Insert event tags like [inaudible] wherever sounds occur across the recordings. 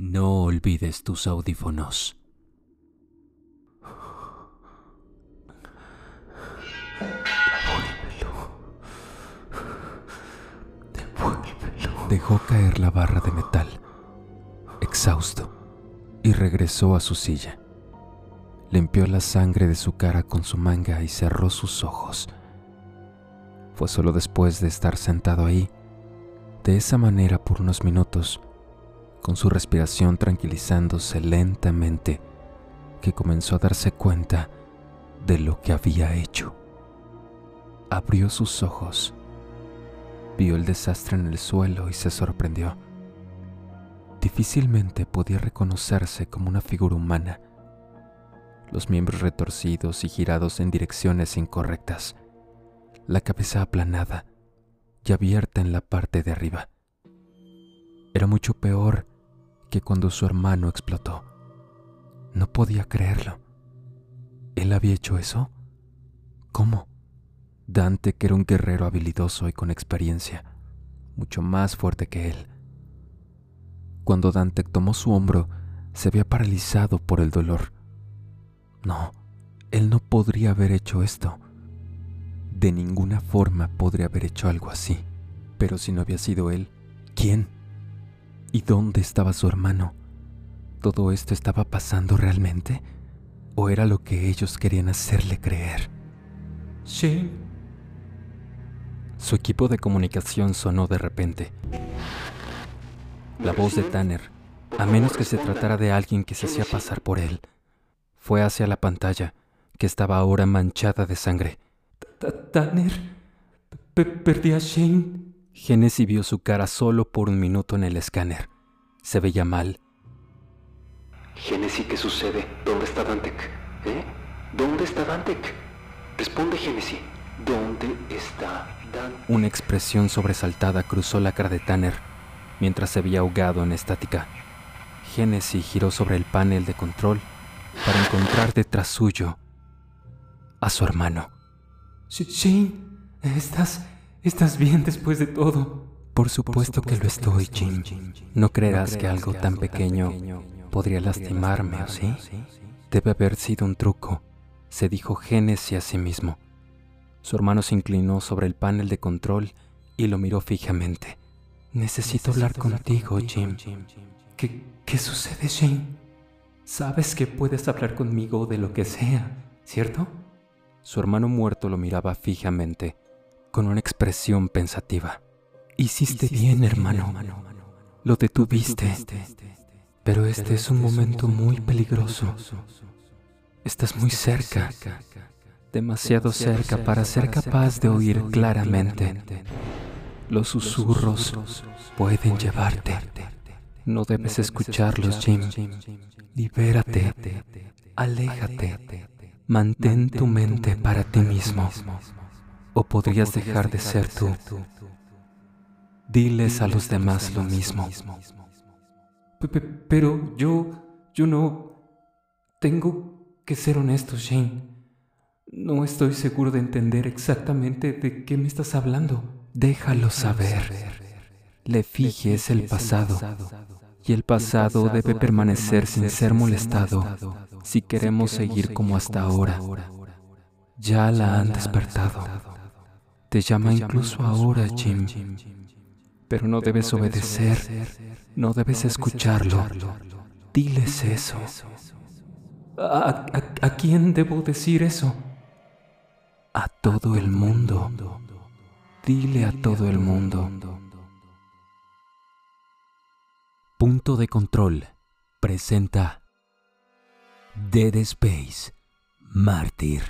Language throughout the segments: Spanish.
No olvides tus audífonos. Dejó caer la barra de metal, exhausto, y regresó a su silla. Limpió la sangre de su cara con su manga y cerró sus ojos. Fue solo después de estar sentado ahí, de esa manera por unos minutos, con su respiración tranquilizándose lentamente, que comenzó a darse cuenta de lo que había hecho. Abrió sus ojos, vio el desastre en el suelo y se sorprendió. Difícilmente podía reconocerse como una figura humana, los miembros retorcidos y girados en direcciones incorrectas, la cabeza aplanada y abierta en la parte de arriba. Era mucho peor que cuando su hermano explotó. No podía creerlo. ¿Él había hecho eso? ¿Cómo? Dante, que era un guerrero habilidoso y con experiencia, mucho más fuerte que él. Cuando Dante tomó su hombro, se había paralizado por el dolor. No, él no podría haber hecho esto. De ninguna forma podría haber hecho algo así. Pero si no había sido él, ¿quién? ¿Y dónde estaba su hermano? ¿Todo esto estaba pasando realmente? ¿O era lo que ellos querían hacerle creer? Sí. Su equipo de comunicación sonó de repente. La voz de Tanner, a menos que se tratara de alguien que se hacía pasar por él, fue hacia la pantalla, que estaba ahora manchada de sangre. Tanner, perdí a Shane. Genesis vio su cara solo por un minuto en el escáner. Se veía mal. Genesis, ¿qué sucede? ¿Dónde está Dantec? ¿Eh? ¿Dónde está Dantec? Responde, Genesis. ¿Dónde está Dantec? Una expresión sobresaltada cruzó la cara de Tanner mientras se veía ahogado en estática. Genesis giró sobre el panel de control para encontrar detrás suyo a su hermano. Shane, ¿estás, ¿estás bien después de todo? Por supuesto que lo estoy, Jim. No creerás que algo tan pequeño podría lastimarme, ¿o sí? Debe haber sido un truco, se dijo Genesis a sí mismo. Su hermano se inclinó sobre el panel de control y lo miró fijamente. Necesito hablar contigo, Jim. ¿Qué, qué sucede, Shane? Sabes que puedes hablar conmigo de lo que sea, ¿cierto? Su hermano muerto lo miraba fijamente, con una expresión pensativa. Hiciste, bien, hermano. Lo detuviste. Pero este es un momento muy peligroso. Estás muy cerca, demasiado cerca para ser capaz de oír claramente. Los susurros pueden llevarte. No debes escucharlos, Jim. Libérate. Aléjate. Mantén tu mente para ti mismo. O podrías dejar de ser tú. Diles a los demás lo mismo. Pero yo, yo no... Tengo que ser honesto, Shane. No estoy seguro de entender exactamente de qué me estás hablando. Déjalo saber. Le fijes el pasado. Y el pasado debe permanecer sin ser molestado si queremos seguir como hasta ahora. Ya la han despertado. Te llama incluso ahora, Jim. Pero no debes obedecer, no debes escucharlo. Diles eso. ¿A, a, quién debo decir eso? A todo el mundo. Dile a todo el mundo. Punto de control presenta Dead Space Mártir.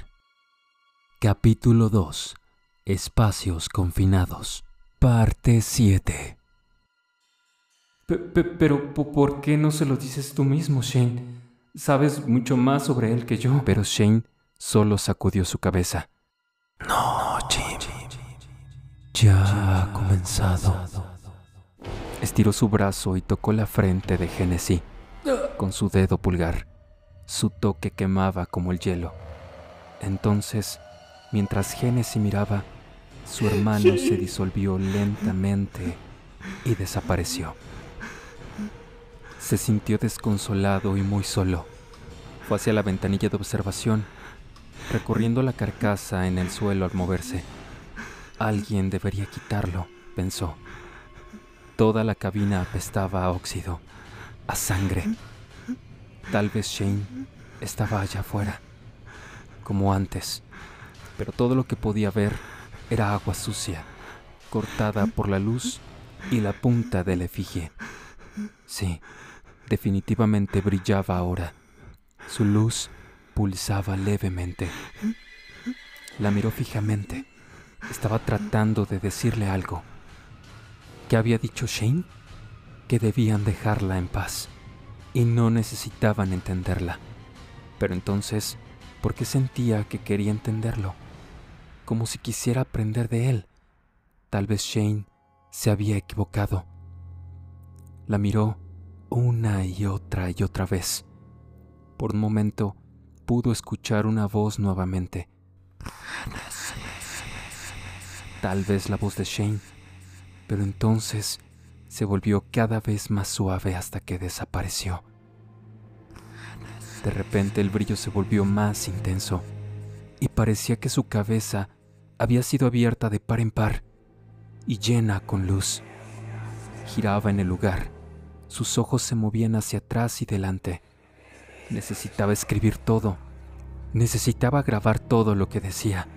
Capítulo 2. Espacios confinados. Parte 7. Pero, ¿por qué no se lo dices tú mismo, Shane? Sabes mucho más sobre él que yo. Pero Shane solo sacudió su cabeza. No, Jim. Ya ha comenzado. Estiró su brazo y tocó la frente de Genesis con su dedo pulgar. Su toque quemaba como el hielo. Entonces, mientras Genesis miraba, su hermano se disolvió lentamente y desapareció. Se sintió desconsolado y muy solo. Fue hacia la ventanilla de observación, recorriendo la carcasa en el suelo al moverse. Alguien debería quitarlo, pensó. Toda la cabina apestaba a óxido, a sangre. Tal vez Shane estaba allá afuera, como antes, pero todo lo que podía ver era agua sucia, cortada por la luz y la punta del efigie. Sí, definitivamente brillaba ahora. Su luz pulsaba levemente. La miró fijamente. Estaba tratando de decirle algo. ¿Qué había dicho Shane? Que debían dejarla en paz y no necesitaban entenderla. Pero entonces, ¿por qué sentía que quería entenderlo? Como si quisiera aprender de él. Tal vez Shane se había equivocado. La miró una y otra y otra vez. Por un momento pudo escuchar una voz nuevamente. Tal vez la voz de Shane, pero entonces se volvió cada vez más suave hasta que desapareció. De repente el brillo se volvió más intenso y parecía que su cabeza había sido abierta de par en par y llena con luz. Giraba en el lugar, sus ojos se movían hacia atrás y delante. Necesitaba escribir todo, necesitaba grabar todo lo que decía.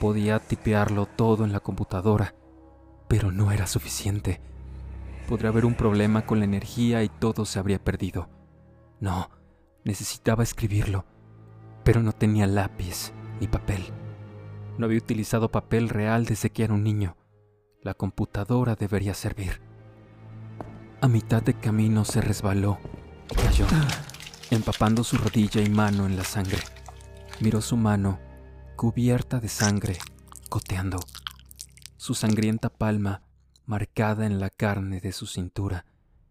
Podía tipearlo todo en la computadora, pero no era suficiente. Podría haber un problema con la energía y todo se habría perdido. No, necesitaba escribirlo, pero no tenía lápiz ni papel. No había utilizado papel real desde que era un niño. La computadora debería servir. A mitad de camino se resbaló y cayó, empapando su rodilla y mano en la sangre. Miró su mano, cubierta de sangre, coteando. Su sangrienta palma marcada en la carne de su cintura.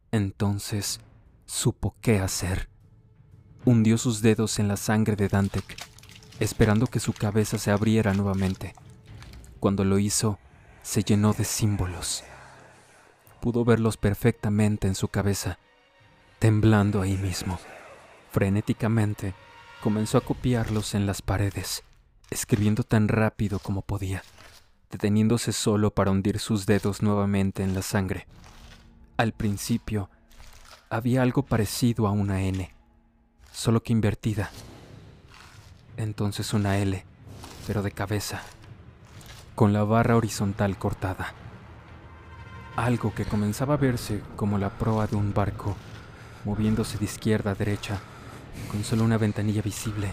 Entonces supo qué hacer. Hundió sus dedos en la sangre de Dantec, esperando que su cabeza se abriera nuevamente. Cuando lo hizo, se llenó de símbolos. Pudo verlos perfectamente en su cabeza, temblando ahí mismo. Frenéticamente, comenzó a copiarlos en las paredes, escribiendo tan rápido como podía deteniéndose solo para hundir sus dedos nuevamente en la sangre. Al principio, había algo parecido a una N, solo que invertida. Entonces una L, pero de cabeza, con la barra horizontal cortada. Algo que comenzaba a verse como la proa de un barco, moviéndose de izquierda a derecha, con solo una ventanilla visible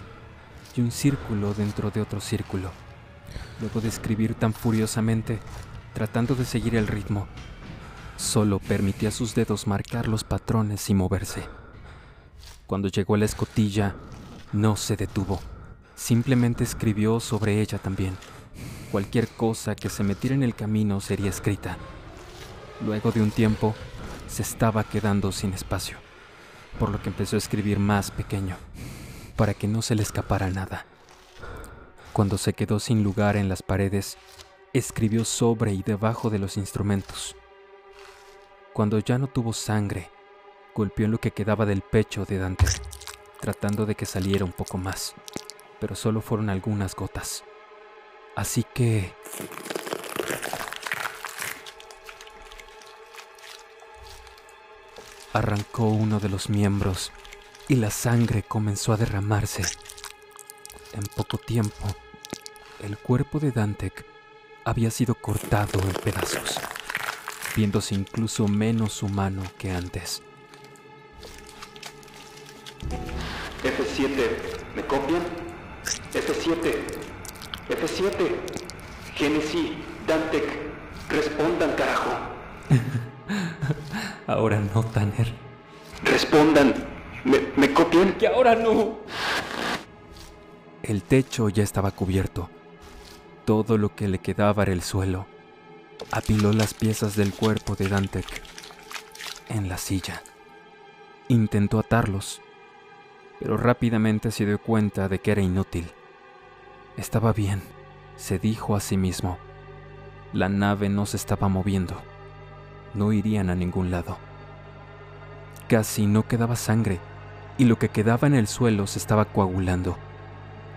y un círculo dentro de otro círculo luego de escribir tan furiosamente, tratando de seguir el ritmo. Solo permitía a sus dedos marcar los patrones y moverse. Cuando llegó a la escotilla, no se detuvo. Simplemente escribió sobre ella también. Cualquier cosa que se metiera en el camino sería escrita. Luego de un tiempo, se estaba quedando sin espacio, por lo que empezó a escribir más pequeño, para que no se le escapara nada. Cuando se quedó sin lugar en las paredes, escribió sobre y debajo de los instrumentos. Cuando ya no tuvo sangre, golpeó en lo que quedaba del pecho de Dante, tratando de que saliera un poco más, pero solo fueron algunas gotas. Así que... Arrancó uno de los miembros y la sangre comenzó a derramarse. En poco tiempo, el cuerpo de Dantec había sido cortado en pedazos, viéndose incluso menos humano que antes. F7, ¿me copian? F7, F7, Genesis, Dantec, respondan, carajo. [laughs] ahora no, Tanner. Respondan, ¿me, ¿me copian? Que ahora no. El techo ya estaba cubierto todo lo que le quedaba era el suelo. Apiló las piezas del cuerpo de Dantec en la silla. Intentó atarlos, pero rápidamente se dio cuenta de que era inútil. Estaba bien, se dijo a sí mismo. La nave no se estaba moviendo. No irían a ningún lado. Casi no quedaba sangre y lo que quedaba en el suelo se estaba coagulando.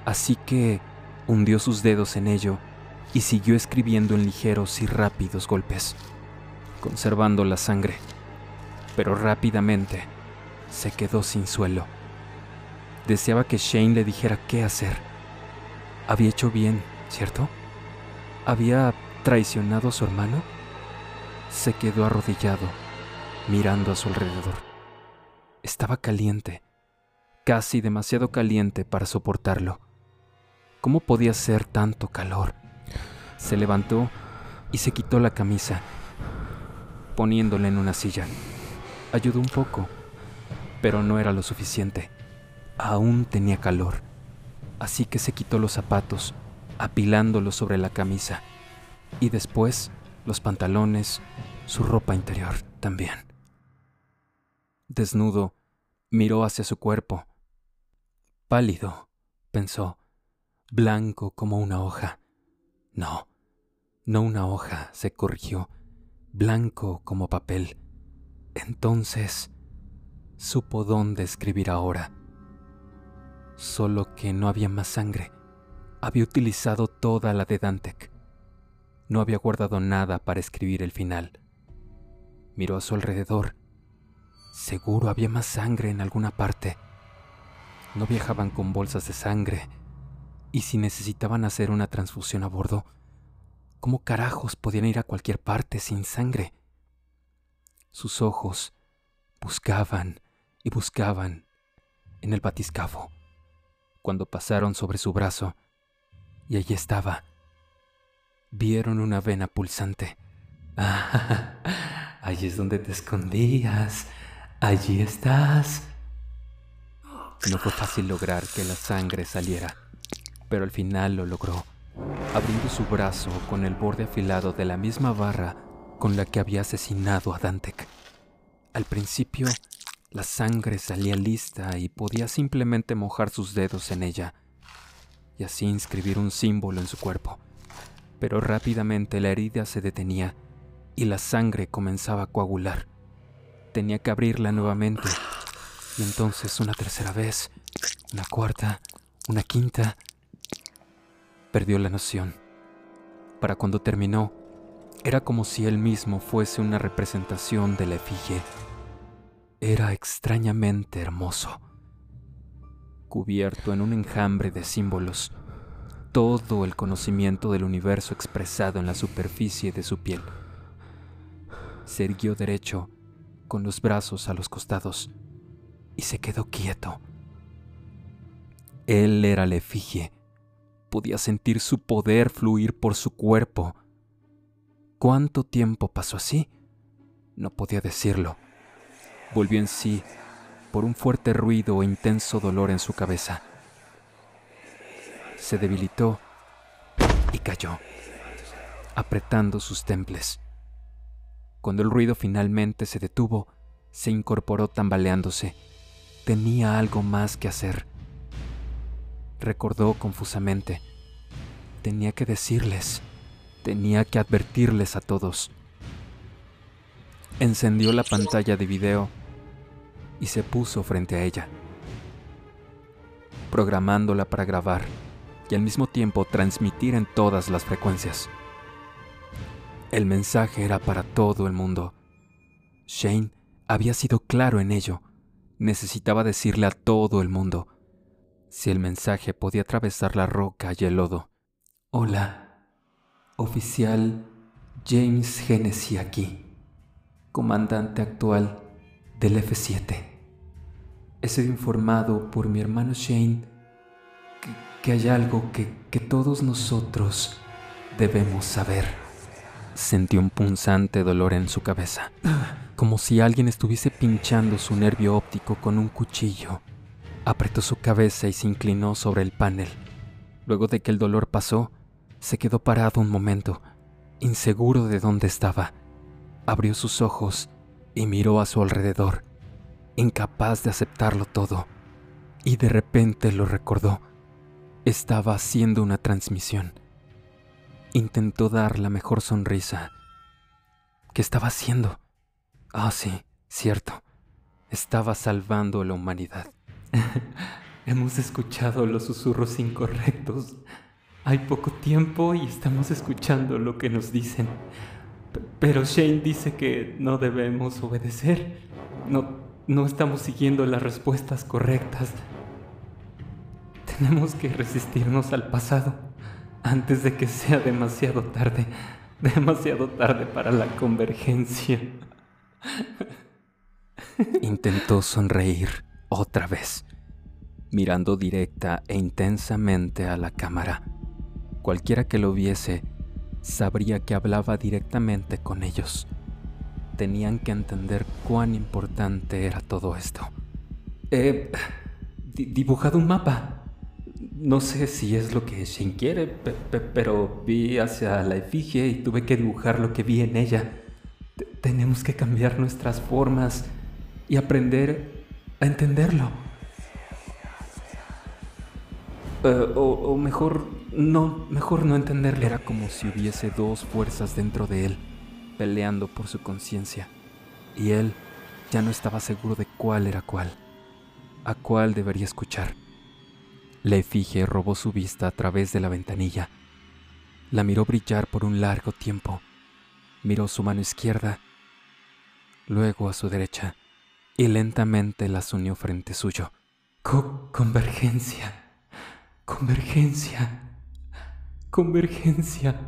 Así que hundió sus dedos en ello y siguió escribiendo en ligeros y rápidos golpes, conservando la sangre. Pero rápidamente se quedó sin suelo. Deseaba que Shane le dijera qué hacer. Había hecho bien, ¿cierto? ¿Había traicionado a su hermano? Se quedó arrodillado, mirando a su alrededor. Estaba caliente, casi demasiado caliente para soportarlo. ¿Cómo podía ser tanto calor? Se levantó y se quitó la camisa, poniéndola en una silla. Ayudó un poco, pero no era lo suficiente. Aún tenía calor, así que se quitó los zapatos, apilándolos sobre la camisa, y después los pantalones, su ropa interior también. Desnudo, miró hacia su cuerpo. Pálido, pensó, blanco como una hoja. No, no una hoja, se corrigió, blanco como papel. Entonces, supo dónde escribir ahora. Solo que no había más sangre. Había utilizado toda la de Dantec. No había guardado nada para escribir el final. Miró a su alrededor. Seguro había más sangre en alguna parte. No viajaban con bolsas de sangre. Y si necesitaban hacer una transfusión a bordo, ¿cómo carajos podían ir a cualquier parte sin sangre? Sus ojos buscaban y buscaban en el batiscafo cuando pasaron sobre su brazo y allí estaba. Vieron una vena pulsante. Ah, [laughs] allí es donde te escondías. Allí estás. No fue fácil lograr que la sangre saliera, pero al final lo logró, abriendo su brazo con el borde afilado de la misma barra con la que había asesinado a Dantec. Al principio, la sangre salía lista y podía simplemente mojar sus dedos en ella y así inscribir un símbolo en su cuerpo. Pero rápidamente la herida se detenía y la sangre comenzaba a coagular. Tenía que abrirla nuevamente y entonces una tercera vez, una cuarta, una quinta. Perdió la noción. Para cuando terminó, era como si él mismo fuese una representación de la efigie era extrañamente hermoso, cubierto en un enjambre de símbolos, todo el conocimiento del universo expresado en la superficie de su piel. Se erguió derecho, con los brazos a los costados, y se quedó quieto. Él era la efigie, podía sentir su poder fluir por su cuerpo. ¿Cuánto tiempo pasó así? No podía decirlo volvió en sí por un fuerte ruido e intenso dolor en su cabeza. Se debilitó y cayó, apretando sus temples. Cuando el ruido finalmente se detuvo, se incorporó tambaleándose. Tenía algo más que hacer. Recordó confusamente. Tenía que decirles, tenía que advertirles a todos. Encendió la pantalla de video y se puso frente a ella, programándola para grabar y al mismo tiempo transmitir en todas las frecuencias. El mensaje era para todo el mundo. Shane había sido claro en ello. Necesitaba decirle a todo el mundo si el mensaje podía atravesar la roca y el lodo. Hola, oficial James Hennessy aquí, comandante actual del F7 he sido informado por mi hermano Shane que, hay algo que, que todos nosotros debemos saber. Sentí un punzante dolor en su cabeza, como si alguien estuviese pinchando su nervio óptico con un cuchillo. Apretó su cabeza y se inclinó sobre el panel. Luego de que el dolor pasó, se quedó parado un momento, inseguro de dónde estaba. Abrió sus ojos y miró a su alrededor incapaz de aceptarlo todo, y de repente lo recordó. Estaba haciendo una transmisión. Intentó dar la mejor sonrisa. ¿Qué estaba haciendo? Ah, sí, cierto. estaba salvando a la humanidad. [laughs] Hemos escuchado los susurros incorrectos. Hay poco tiempo y estamos escuchando lo que nos dicen. Pero Shane dice que no debemos obedecer. No, no estamos siguiendo las respuestas correctas. Tenemos que resistirnos al pasado antes de que sea demasiado tarde. Demasiado tarde para la convergencia. Intentó sonreír otra vez, mirando directa e intensamente a la cámara. Cualquiera que lo viese sabría que hablaba directamente con ellos. Tenían que entender cuán importante era todo esto. He di- dibujado un mapa. No sé si es lo que Shane quiere, pe- pe- pero vi hacia la efigie y tuve que dibujar lo que vi en ella. Te- tenemos que cambiar nuestras formas y aprender a entenderlo. Eh, o, o mejor, no, mejor no entenderlo. Era como si hubiese dos fuerzas dentro de él, peleando por su conciencia. Y él ya no estaba seguro de cuál era cuál, a cuál debería escuchar. La efigie robó su vista a través de la ventanilla. La miró brillar por un largo tiempo. Miró su mano izquierda, luego a su derecha, y lentamente las unió frente suyo. Co- convergencia. Convergencia. Convergencia.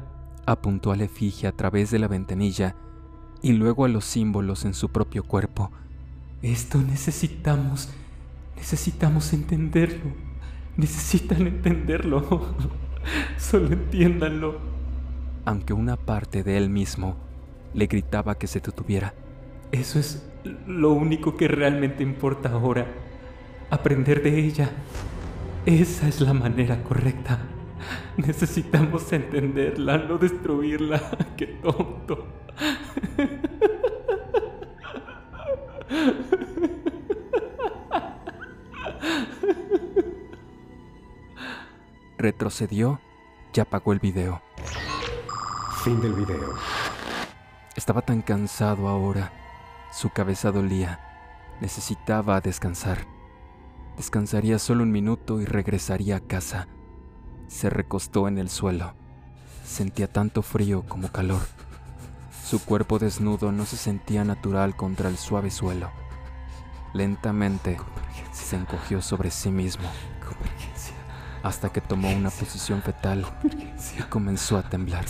Apuntó a la efigie a través de la ventanilla y luego a los símbolos en su propio cuerpo. Esto necesitamos. Necesitamos entenderlo. Necesitan entenderlo. [laughs] Solo entiéndanlo. aunque una parte de él mismo le gritaba que se detuviera. Eso es lo único que realmente importa ahora. Aprender de ella. Esa es la manera correcta. [laughs] Necesitamos entenderla, no destruirla. [laughs] Qué tonto. Retrocedió y apagó el video. Fin del video. Estaba tan cansado ahora. Su cabeza dolía. Necesitaba descansar. Descansaría solo un minuto y regresaría a casa. Se recostó en el suelo. Sentía tanto frío como calor. Su cuerpo desnudo no se sentía natural contra el suave suelo. Lentamente se encogió sobre sí mismo hasta que tomó una posición fetal y comenzó a temblar.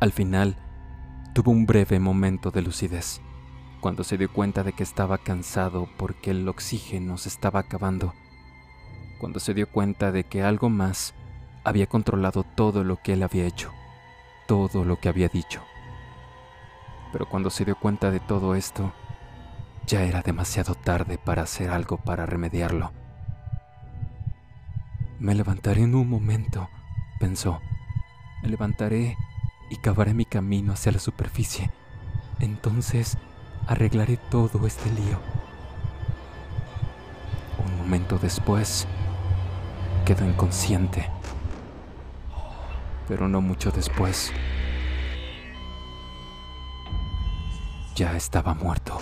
Al final, tuvo un breve momento de lucidez, cuando se dio cuenta de que estaba cansado porque el oxígeno se estaba acabando, cuando se dio cuenta de que algo más había controlado todo lo que él había hecho, todo lo que había dicho. Pero cuando se dio cuenta de todo esto, ya era demasiado tarde para hacer algo para remediarlo. Me levantaré en un momento, pensó. Me levantaré y cavaré mi camino hacia la superficie. Entonces arreglaré todo este lío. Un momento después, quedó inconsciente. Pero no mucho después, ya estaba muerto.